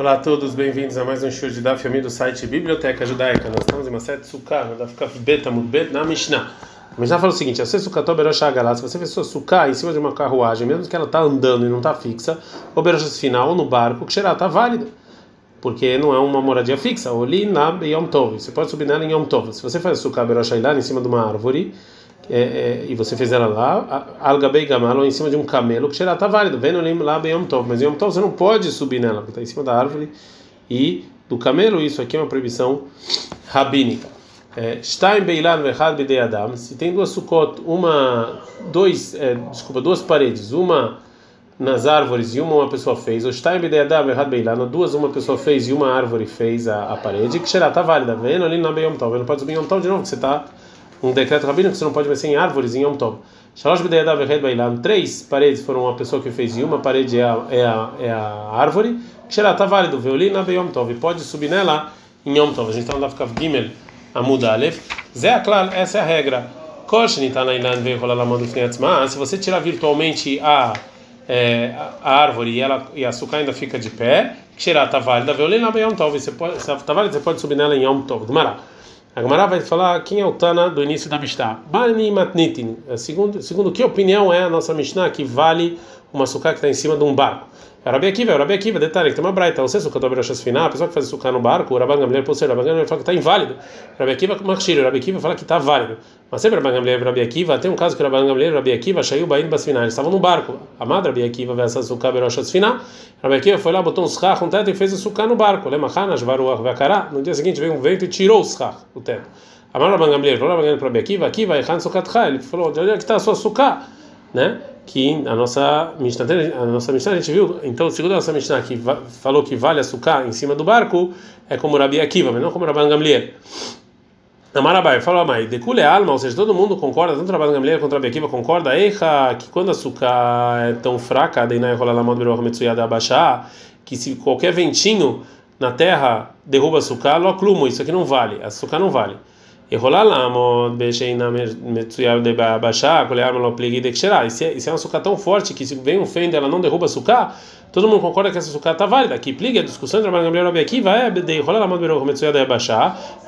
Olá a todos, bem-vindos a mais um show de Daf do site Biblioteca Judaica. Nós estamos em uma de Sukkah, no Daf Kaf Bet Amud Bet, na Mishnah. A Mishnah fala o seguinte: se você fez sua Sukkah em cima de uma carruagem, mesmo que ela está andando e não está fixa, ou Berosh final, ou no barco, que será está válido. Porque não é uma moradia fixa. Ou li na Yom Tov. Você pode subir nela em Yom Tov. Se você faz Sukkah Berosh em cima de uma árvore, é, é, e você fez ela lá, algabei gamal, ou em cima de um camelo, que será está válido, vendo lá bem Tov, mas Yom Tov você não pode subir nela, porque está em cima da árvore e do camelo, isso aqui é uma proibição rabínica. Stein Beilan Vechad Bidei Adam, se tem duas sukkot, uma, dois, é, desculpa, duas paredes, uma nas árvores e uma uma pessoa fez, ou Stein Bidei Adam Vechad Beilan, duas uma pessoa fez e uma árvore fez a, a parede, que será está válida, vendo ali na Yom Tov, não pode subir Yom Tov de novo, que você está um decreto rabino que você não pode ser em árvores em Yom Tov. Shalosh. Três paredes foram uma pessoa que fez e uma parede é a, é a, é a árvore. Xerá, tá válido. Veolina Yom Tov. Pode subir nela em Yom Tov. A gente está no Dafkav Gimel Amud Aleph. Zé Aklal, essa é a regra. Koshni tá na ilan ve'cholalamod Se você tirar virtualmente a é, a árvore e ela e a açúcar ainda fica de pé, Xerá, tá válida. Veolina Yom Tov. Você pode, tá válida, você pode subir nela em Yom Tov. Mará. A vai falar quem é o Tana do início da Mishnah. Bani Matnitin. Segundo, segundo que opinião é a nossa Mishnah que vale uma sucá que está em cima de um barco? Rabi Akiva, Rabi Akiva, detalhe, que tem uma braita, você sucá sobre a finar, a pessoa que faz sucá no barco, o Rabban Gamliel, por ser Rabban Gamliel fala que está inválido. Rabi Akiva, Machshir, Rabi Akiva fala que está válido. Mas sempre Rabban Gamliel Rabi Akiva, tem um caso que Rabban Gamliel Rabi Akiva, Shayu Bain Basfinar, eles estavam no barco. A madre Rabi Akiva, essa sucá beroshas finar, Rabi Akiva foi lá, botou um schach, um teto e fez o sucá no barco. Lemachana, Jvaruach, Vakará, no dia seguinte veio um vento e tirou o schach, o teto. Amar Rabban Gamliel, falou Rabban Gamliel para Akiva, Akiva, Echan Sukatcha, ele falou, onde é que está a sua sucá? Né? Que a nossa Mishnah, a nossa Mishnah a gente viu, então segundo a nossa Mishnah que falou que vale a sucá em cima do barco, é como Rabi Akiva, mas não como Rabban Gamliel. Amarabai, falou Amai, decule alma, ou seja, todo mundo concorda, tanto Rabban Gamliel quanto Rabi Akiva concorda, Eicha, que quando a sucá é tão fraca, daí rola la mão do Metsuyada abaixar, que se qualquer ventinho na terra derruba açúcar, loclumo, isso aqui não vale, açúcar não vale. E. E se é um açúcar tão forte que se vem um fenda ela não derruba açúcar, todo mundo concorda que essa açúcar está válida. Que pliga a discussão entre a Gabriel aqui vai de rolar lá, de baixar,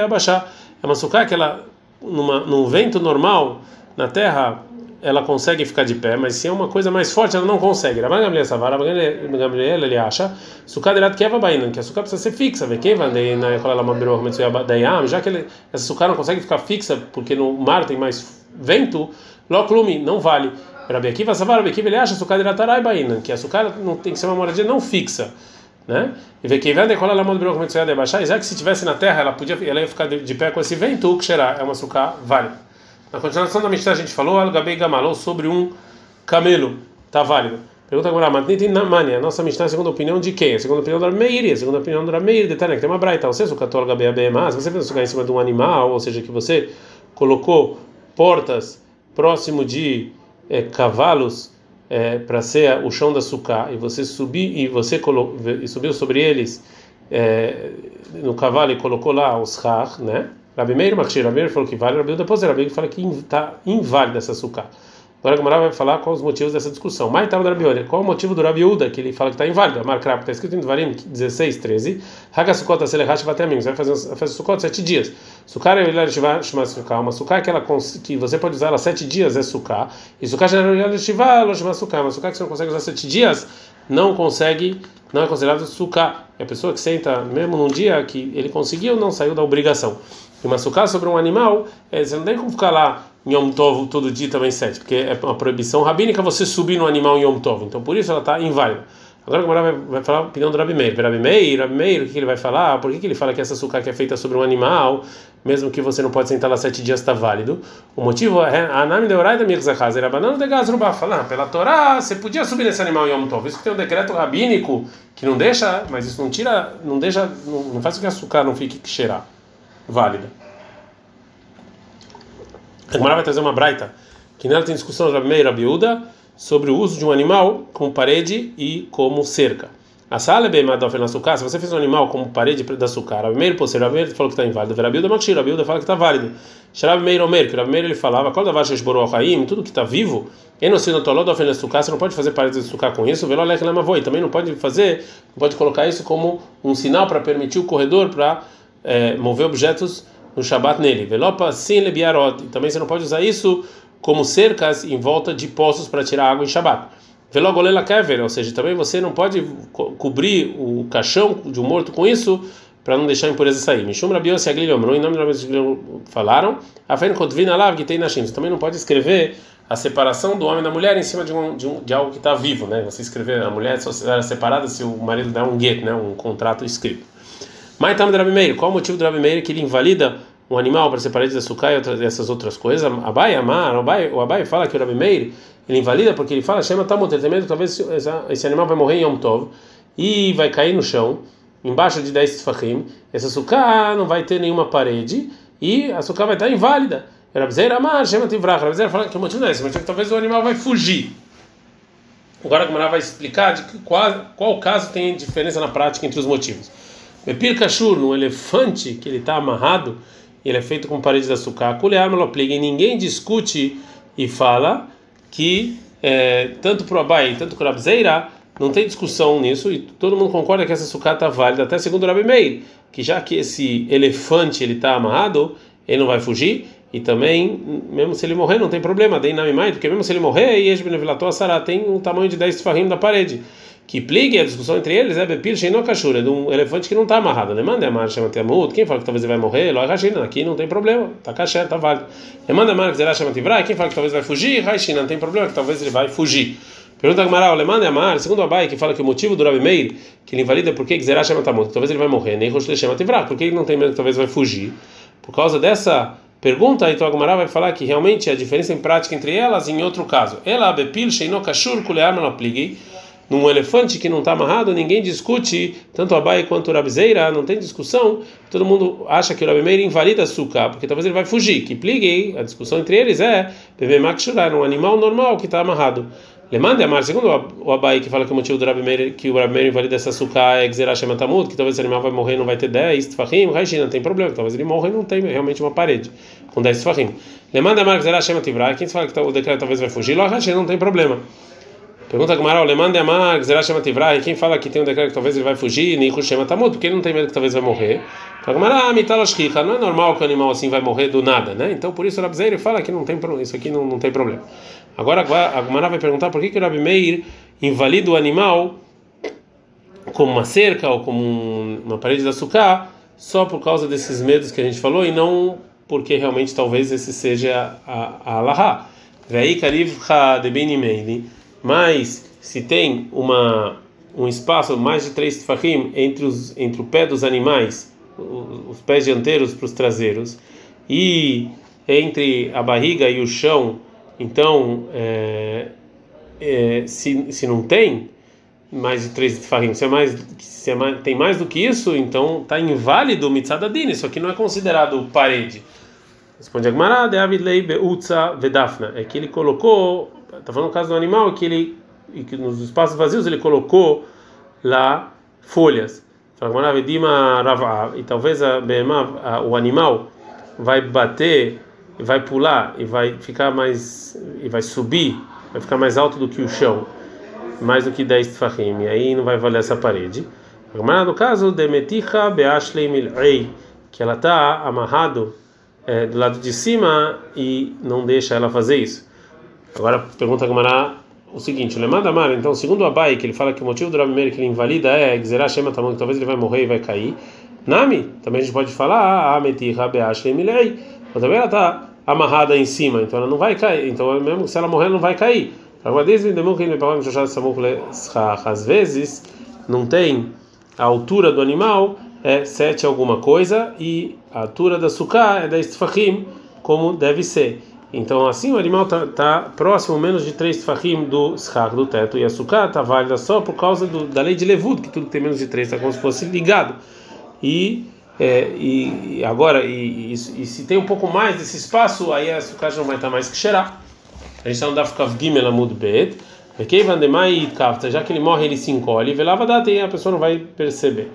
e baixar. É uma açúcar que ela numa num vento normal na terra ela consegue ficar de pé, mas se é uma coisa mais forte, ela não consegue. Rabban Gamliel Savar, Rabban Gamliel, ele acha, sukkah de keva bainan, que a sukkah precisa ser fixa, vê quem vai na escola lá mabiro dayam, já que ele, essa sukkah não consegue ficar fixa porque no mar tem mais vento, loclume, não vale. Rabbi Akiva Savar, Rabbi Akiva, ele acha sukkah de tarai bainan, que a sukkah não tem que ser uma moradia não fixa. Né? E vê quem vai decolar lá mão como de baixar, já que se tivesse na terra, ela podia, ela ia ficar de, de pé com esse vento, que será é uma sukkah válida. Na continuação da Mishnah a gente falou Al-Gabei Gamalou sobre um camelo. Tá válido. Pergunta agora, Matniti Namani, a nossa Mishnah é a segunda opinião de quem? A segunda opinião da Meiri, a segunda opinião da Meiri, detalhe que tem uma braita. Você se o catou Al-Gabei Abema, se você fez em cima de um animal, ou seja, que você colocou portas próximo de é, cavalos é, para ser o chão da sucá, e você subir e você colo, e subiu sobre eles é, no cavalo e colocou lá os har, né? Rabi Meir Machir, Rabi Meir falou que vale, Rabi depois Rabi fala que está inválida essa sucá. Agora a Gemara vai falar quais os motivos dessa discussão. Mas estava do Rabi Olha, qual o motivo do Rabi Uda que ele fala que está inválida? Markrap, está escrito em Dvarim 16, 13. Haga Sukota Selehash Vatemim, você vai fazer a festa Sukot sete dias. Sukar é Elad Shiva Shema Suká. Uma que, ela, que você pode usar ela sete dias é Suká. E Suká é Elad Shiva Shema Suká. Uma Suká que você não consegue usar sete dias não consegue, não é considerado Suká. É a pessoa que senta mesmo num dia que ele conseguiu, não saiu da obrigação. E uma sucá sobre um animal, é, você não tem como ficar lá em Yom Tov todo dia também sete, porque é uma proibição rabínica você subir no animal em Yom Tov. Então por isso ela está inválida. Agora o vai, vai falar a opinião do Rabi Meir. Rabi Meir, Rabi Meir, o que ele vai falar? Por que, que ele fala que essa sucá que é feita sobre um animal, mesmo que você não pode sentar lá sete dias, está válido? O motivo é a Anami de Orai da Mirzachaz, era banana de Gazrubá. Falar, pela Torá, você podia subir nesse animal em Yom Tov. Isso tem um decreto rabínico que não deixa, mas isso não tira, não deixa, não, não faz com que a açúcar não fique cheirar válida. A Gemara vai trazer uma braita, que nela tem discussão da Meir Abiúda sobre o uso de um animal como parede e como cerca. A sala é bem na açúcar. Se você fez um animal como parede da açúcar, Rabi Meir, posseiro, Rabi Meir falou que está inválido. Verabilda Makshir, Rabilda fala que está válido. Sharabi Meir Omer, que Rabi Meir ele falava, qual da vacha esborou Haim, tudo que está vivo, açúcar, você não pode fazer parede de açúcar com isso, Veló Lech Lamavoi, também não pode fazer, não pode colocar isso como um sinal para permitir o corredor para é, mover objetos no Shabat nele. Velopa Sin Lebiarot, também você não pode usar isso como cercas em volta de poços para tirar água em Shabat. Velogolela kever, ou seja, também você não pode co cobrir o caixão de um morto com isso para não deixar a impureza sair. Mishum Rabi Yossi Aglilhom, em nome do falaram, Afen Lav, que tem na Você também não pode escrever a separação do homem da mulher em cima de, um, de, um, de algo que está vivo, né? Você escrever a mulher só será separada se o marido der um get, né? Um contrato escrito. Mas tam Rabi Meir, qual o motivo do Rabi Meir que ele invalida um animal para separar de açúcar e outras, essas outras coisas? Abai Amar, o Abai fala que o Rabi Meir ele invalida porque ele fala, chama Tamut, ele tem medo talvez esse animal vai morrer em Yom Tov e vai cair no chão, embaixo de 10 tfachim, esse açúcar não vai ter nenhuma parede e a açúcar vai estar inválida. Rabzeira Amar, chama Tivrach, Rabzeira fala que o motivo não é esse, motivo talvez o animal vai fugir. Agora a Gemara vai explicar de qual, qual caso tem diferença na prática entre os motivos. Bepir Kashur, no elefante que ele está amarrado, ele é feito com parede de açúcar, Kulear Melopliga, e ninguém discute e fala que é, tanto para o Abai tanto para o Abzeira não tem discussão nisso e todo mundo concorda que essa sucata está válida. Até segundo o Rabi Meir, que já que esse elefante ele está amarrado, ele não vai fugir e também mesmo se ele morrer não tem problema, dei porque mesmo se ele morrer, Yesh Benevilato Sará tem um tamanho de 10 farrim da parede que pligue a discussão entre eles é Bepir Sheino Kashura, de um elefante que não está amarrado. Demanda a marcha Matemut, quem fala que talvez ele vai morrer? Ló Rashina, aqui não tem problema, está kasher, está válido. Demanda a Zeracha Mativrai, quem fala que talvez vai fugir? Rashina, não tem problema, que talvez ele vai fugir. Pergunta Gamara, Lemanda a mar, segundo Abai, que fala que o motivo do Rabi Meir, que ele invalida porque Zeracha Matamut, talvez ele vai morrer, nem Rosh Lechem Mativrai, porque ele não tem medo que talvez vai fugir. Por causa dessa pergunta, então a Gamara vai falar que realmente a diferença em prática entre elas em outro caso. Ela Manopligi num elefante que não está amarrado, ninguém discute, tanto Abai quanto o Rabizeira, não tem discussão, todo mundo acha que o Rabimeira invalida açúcar, porque talvez ele vai fugir. Que pligue, a discussão entre eles é Bebemakshura, um animal normal que está amarrado. Lemande amar, segundo o Abai, que fala que o motivo do Rabimeira, que o Rabimeira invalida esse açúcar é Xerashemantamut, que talvez esse animal vai morrer não vai ter 10 tfahim, não tem problema, talvez ele morra e não tem realmente uma parede com 10 tfahim. Lemande amar, Xerashemantivra, quem fala que o decreto talvez vai fugir, Lo Raishina, não tem problema. Pergunta que Maral, Lemande Amar, Zerashema Tivrai, quem fala que tem um decreto que talvez ele vai fugir, Nihu Shema Tamut, porque ele não tem medo que talvez vai morrer. Fala Gamara, Mitaloshkicha, não é normal que o animal assim vai morrer do nada, né? Então por isso o Rabzeir fala que não tem isso aqui não, não tem problema. Agora a Gamara vai perguntar por que, que o Rabi Meir invalida o animal como uma cerca ou como uma parede de açúcar só por causa desses medos que a gente falou e não porque realmente talvez esse seja a, a Allahá. Kariv Ha de Benimeili mas se tem uma um espaço mais de três tefachim entre os entre o pé dos animais, os pés dianteiros para os traseiros e entre a barriga e o chão, então é, é, se, se não tem mais de três tefachim, se, é mais, se é mais, tem mais do que isso, então está inválido o mitzadadin, isso aqui não é considerado parede. Responde Agmará, de Avidlei Beutza Vedafna, é que ele colocou está falando no caso do animal que ele que nos espaços vazios ele colocou lá folhas. E talvez a, a, o animal vai bater, vai pular e vai ficar mais e vai subir, vai ficar mais alto do que o chão, mais do que 10 tfachim, e aí não vai valer essa parede. No caso de Meticha Beashlei que ela está amarrado é, do lado de cima e não deixa ela fazer isso. Agora pergunta a o seguinte: o Lemada Mar, então, segundo o Abai, que ele fala que o motivo do Rabi Meir que ele invalida é Gzerah Shema Tamon, que talvez ele vai morrer e vai cair. Nami, também a gente pode falar, ah, Meti Rabeash Emilei, mas também ela está amarrada em cima, então ela não vai cair. Então, mesmo se ela morrer, ela não vai cair. Às vezes, não tem a altura do animal, é 7 alguma coisa, e a altura da suká é 10 tfachim, como deve ser. Então, assim, o animal está tá próximo menos de três fahim do schar, do teto, e a sucá está válida só por causa do, da lei de Levud, que tudo que tem menos de três está como se fosse ligado. E, é, e agora, e, e, e, se tem um pouco mais desse espaço, aí a já não vai estar mais que cheirar. A gente está no Daf Kav Bet. já que ele morre, ele se encolhe, data e a pessoa não vai perceber.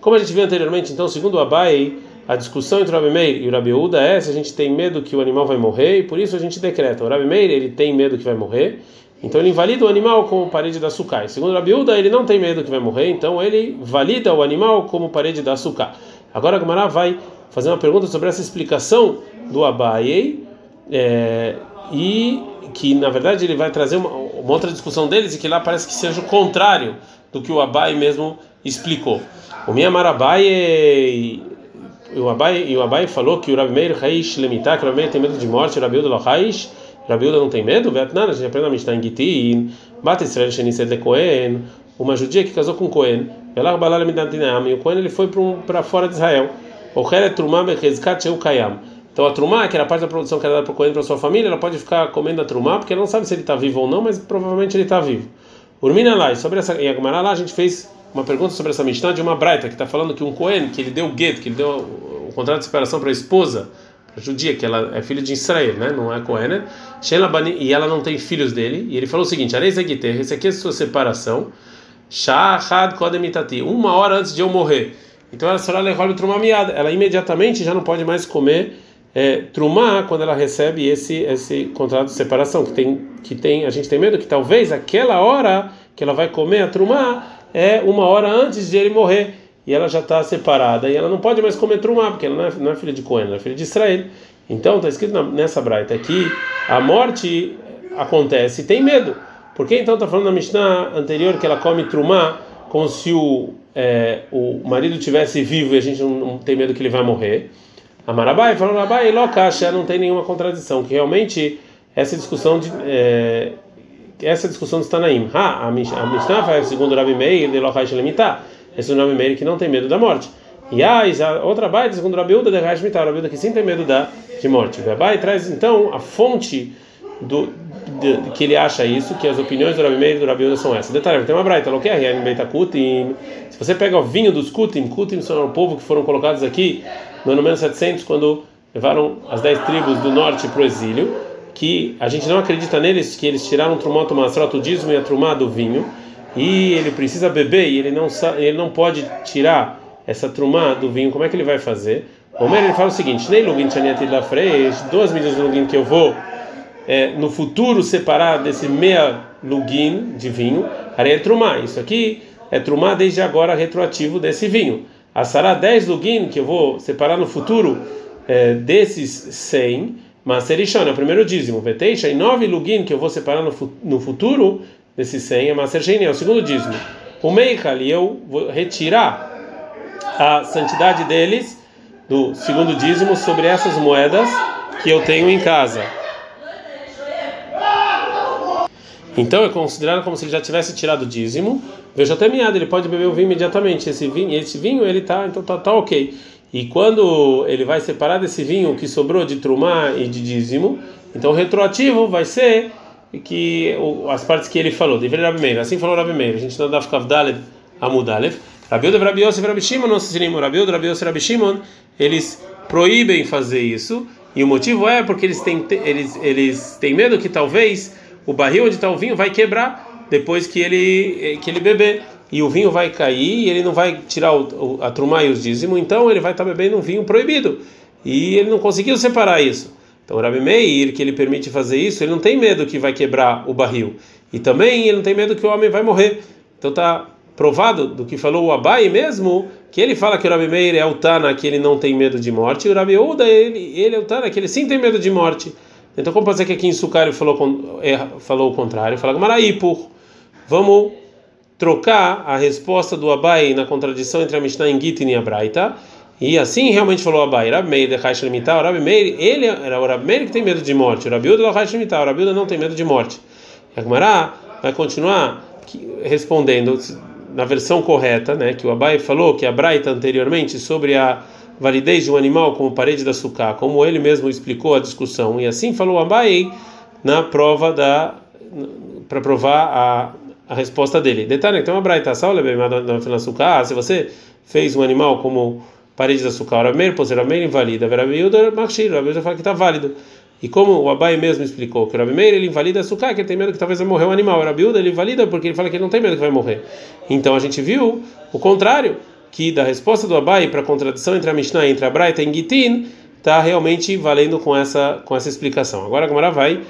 Como a gente viu anteriormente, então, segundo o Abai, a discussão entre o Rabi Meir e o Rabi Uda é se a gente tem medo que o animal vai morrer, e por isso a gente decreta. O Rabi Meir, ele tem medo que vai morrer, então ele invalida o animal como parede da sucai. Segundo o Rabi Uda, ele não tem medo que vai morrer, então ele valida o animal como parede da sucai. Agora a Gamara vai fazer uma pergunta sobre essa explicação do Abai, é, e que na verdade ele vai trazer uma, uma outra discussão deles e que lá parece que seja o contrário do que o Abai mesmo explicou. O Miyamar Abai o Abai, e o Abai falou que o Rabi Meir Haish Lemitá, que o Rabi Meir tem medo de morte, o Rabi Uda Haish, Rabi Uda não tem medo? Vietnã, a gente aprende na Mishnah em Gitin, Bate Israel Shenised Le Cohen, uma judia que casou com Cohen, Belar Balal Midantinam, e o Cohen ele foi para fora de Israel. O Heret Trumah Bechezkat Sheu Kayam. Então a Trumah, que era parte da produção que era dada para o Cohen para sua família, ela pode ficar comendo a Trumah, porque ela não sabe se ele está vivo ou não, mas provavelmente ele está vivo. Urmina lá, sobre essa, em Agmará lá a gente fez uma pergunta sobre essa Mishnah de uma Braita que está falando que um Cohen, que ele deu o get, que ele deu o contrato de separação para a esposa, para a judia, que ela é filha de Israel, né? não é Cohen, e ela não tem filhos dele, e ele falou o seguinte: esse aqui é a sua separação, Shahad Kodemitati, uma hora antes de eu morrer. Então ela será lehol trumá miada, ela imediatamente já não pode mais comer é, quando ela recebe esse esse contrato de separação que tem que tem a gente tem medo que talvez aquela hora que ela vai comer a trumá é uma hora antes de ele morrer e ela já está separada e ela não pode mais comer trumá porque ela não é, não é filha de Cohen, ela é filha de Israel. Então está escrito na, nessa braita que a morte acontece e tem medo. Por que então está falando na Mishnah anterior que ela come trumá como se o, é, o marido tivesse vivo e a gente não, não, tem medo que ele vai morrer? A Marabai falou Marabai locacha não tem nenhuma contradição que realmente essa discussão de é, essa discussão está Tanaim. Ha, a Mishnah faz segundo Rabi Meir de Lochaish Lemitah. Esse é o Rabi Meir que não tem medo da morte. E a outra baita, segundo Rabi Uda de Mitah, o Rabi Uda que sim tem medo da, de morte. O Rabai traz então a fonte do, de, que ele acha isso, que as opiniões do Rabi Meir e do Rabi Uda são essas. Detalhe, tem uma braita, lo que é Beita Kutim. Se você pega o vinho dos Kutim, Kutim são o povo que foram colocados aqui no ano menos 700, quando levaram as dez tribos do norte para o exílio que a gente não acredita neles, que eles tiraram trumoto masrot, o dízimo e a trumá do vinho, e ele precisa beber e ele não, ele não pode tirar essa trumá do vinho, como é que ele vai fazer? O Homer ele fala o seguinte: nem lugin da freish, duas medidas de lugin que eu vou é, no futuro separar desse meia lugin de vinho, areia é trumá. Isso aqui é trumá desde agora retroativo desse vinho. A sará 10 lugin que eu vou separar no futuro é, desses 100 Maserishon é o primeiro dízimo. Veteixa e nove lugin que eu vou separar no, no futuro desses 100 é Maser Sheini, é o segundo dízimo. O Meichal e eu vou retirar a santidade deles do segundo dízimo sobre essas moedas que eu tenho em casa. Então é considerado como se ele já tivesse tirado o dízimo. Veja até meado, ele pode beber o vinho imediatamente. Esse vinho, esse vinho ele tá, então tá, tá ok. E quando ele vai separar desse vinho que sobrou de trumá e de dízimo, então retroativo vai ser que as partes que ele falou, deveria assim falou Rabi Meir. A gente não dá ficar Daled Amudalev. Rabiuda, Rabi Yosef, Rabi Shimon, nossos inimigos, Rabiuda, Rabi Yosef, Rabi Shimon, eles proíbem fazer isso. E o motivo é porque eles têm, eles, eles têm medo que talvez o barril onde está o vinho vai quebrar depois que ele, que ele beber e o vinho vai cair e ele não vai tirar o, a trumá e os dízimos, então ele vai estar bebendo um vinho proibido. E ele não conseguiu separar isso. Então o Rabi Meir, que ele permite fazer isso, ele não tem medo que vai quebrar o barril. E também ele não tem medo que o homem vai morrer. Então está provado do que falou o Abai mesmo, que ele fala que o Rabi Meir é o Tana, que ele não tem medo de morte, e o Rabi Uda, ele, ele é o Tana, que ele sim tem medo de morte. Então como pode ser que aqui em Sucário falou, falou o contrário? Fala por vamos trocar a resposta do Abai na contradição entre a Mishnah em Gitin e a Braita. E assim realmente falou Abai, Rabi Meir de Haish Limitar, o Rabi Meir, ele era o Rabi Meir que tem medo de morte, o Rabi Uda de Haish Limitar, o Rabi não tem medo de morte. E a Gemara vai continuar respondendo na versão correta, né, que o Abai falou que a Braita anteriormente sobre a validez de um animal como parede da sucá, como ele mesmo explicou a discussão, e assim falou Abai na prova da para provar a a resposta dele. Detalhe, tem uma braita ah, se você fez um animal como parede de açúcar, o meio, posteriormente invalida, miúda, machir, a fala que está válido. E como o Abai mesmo explicou que o Rabi ele invalida a suká, que ele tem medo que talvez vai morrer o animal. O Rabi ele invalida porque ele fala que ele não tem medo que vai morrer. Então a gente viu o contrário, que da resposta do Abai para a contradição entre a Mishnah e entre a Braita em Gitin, está realmente valendo com essa com essa explicação. Agora a Gamara vai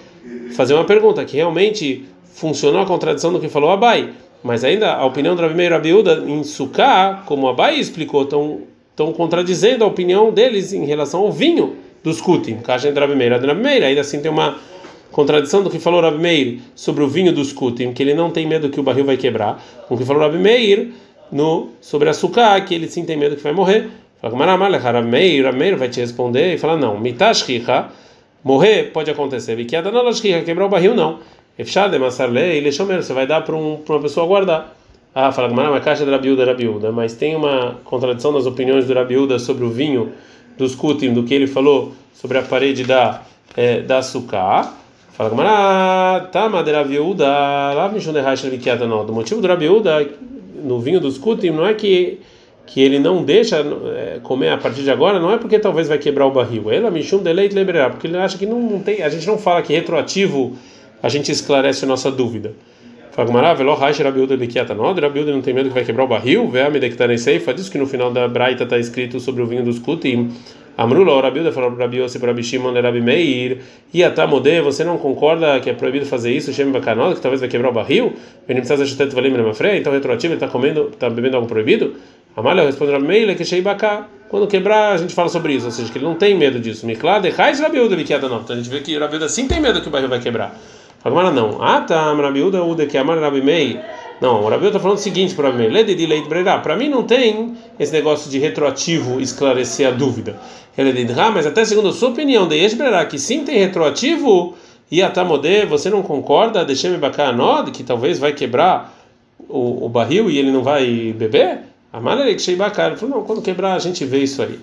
fazer uma pergunta que realmente funcionou a contradição do que falou Abai, mas ainda a opinião do Rabi Meir e Rabi Uda em suká, como Abai explicou, estão contradizendo a opinião deles em relação ao vinho dos Kutim, Kashem Rabi Meir, Rabi Meir, ainda assim tem uma contradição do que falou Rabi Meir sobre o vinho dos Kutim, que ele não tem medo que o barril vai quebrar, com o que falou Rabi Meir no, sobre açúcar, que ele sim tem medo que vai morrer. Fala, Rabi Meir, Rabi Meir vai te responder e fala, não, mitashriha, morrer pode acontecer, vikiada não quebrar o barril não. Efshad, Massarle, ele você vai dar para um, uma pessoa guardar. Ah, fala, mas caixa de Rabiúda, Rabiúda, mas tem uma contradição nas opiniões do Rabiúda sobre o vinho dos Kutim, do que ele falou sobre a parede da, é, da Sukkah. Fala, Gamara, tá, madeira viúda, lá não. Do motivo do Rabiúda, no vinho dos Kutim, não é que que ele não deixa é, comer a partir de agora, não é porque talvez vai quebrar o barril. Ela me chama deleite liberar, porque ele acha que não, não tem. A gente não fala que retroativo a gente esclarece a nossa dúvida. Fagmará, velo raish Rabiuda biquiata nod, Rabiuda não tem medo que vai quebrar o barril, vê a medectane seifa, diz que no final da Braita está escrito sobre o vinho dos Kutim. Amrula, Rabiuda falou para Rabiose para Bishimon de Rabi Meir, Iatamode, você não concorda que é proibido fazer isso, Shem Bacanod, que talvez vai quebrar o barril? Venimsaz Achetet Valim Namafre, então retroativo ele está comendo, está bebendo algo proibido? Amalha responde Rabi Meir, que Shei Bacá. Quando quebrar, a gente fala sobre isso, ou seja, que ele não tem medo disso. Miklade, Raish Rabiuda biquiata nod, então a gente vê que Rabiuda sim tem medo que o barril vai quebrar. Agora não. Ah, tá, Rabiuda, Uda, que amar Rabi Mei. Não, o Rabiuda está falando o seguinte para mim: Lede de leite brerá. Para mim não tem esse negócio de retroativo esclarecer a dúvida. Ele diz, ah, mas até segundo a sua opinião, de Esbrerá, que sim tem retroativo, e Atamode, você não concorda, deixei-me bacanod, que talvez vai quebrar o, o barril e ele não vai beber? Amalek Sheibacar. Ele falou, não, quando quebrar a gente vê isso aí.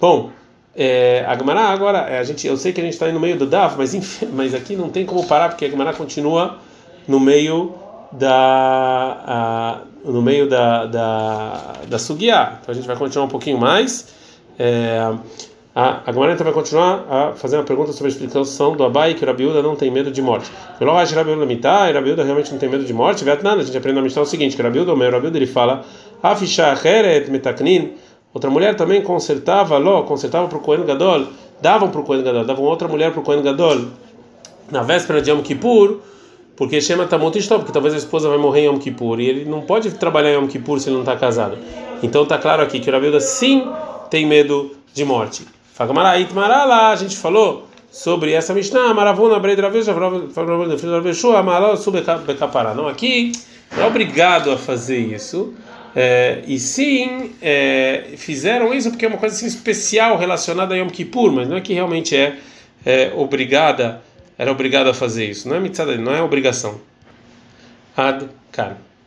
Bom. É, a Gemara agora, é, a gente, eu sei que a gente está no meio do Daf, mas, mas aqui não tem como parar porque a Gemara continua no meio da a, no meio da da, da Sugiá. Então a gente vai continuar um pouquinho mais. É, a, a então vai continuar a fazer uma pergunta sobre a explicação do Abai que o Rabiuda não tem medo de morte. Pelo Rabiuda mitá, e Rabiuda realmente não tem medo de morte. Vietnã, a gente aprende na Mishnah o seguinte: que Rabiuda, o meu Rabiuda, ele fala Afisha Heret Metaknin Outra mulher também consertava, ló, consertava para o Kohen Gadol, davam para o Kohen Gadol, davam outra mulher para o Kohen Gadol na véspera de Yom Kippur, porque chama Tamut Stop, porque talvez a esposa vai morrer em Yom Kippur e ele não pode trabalhar em Yom Kippur se ele não está casado. Então está claro aqui que o Rabilda sim tem medo de morte. Fagamarait Marala, a gente falou sobre essa Mishnah, Maravuna Fraveshua, Amaló, Subekapará. Não, aqui é obrigado a fazer isso. É, e sim, é, fizeram isso porque é uma coisa assim, especial relacionada a Yom Kippur, mas não é que realmente é, é obrigada, era obrigada a fazer isso. Não é mitzvah, não é obrigação. Ad -kan.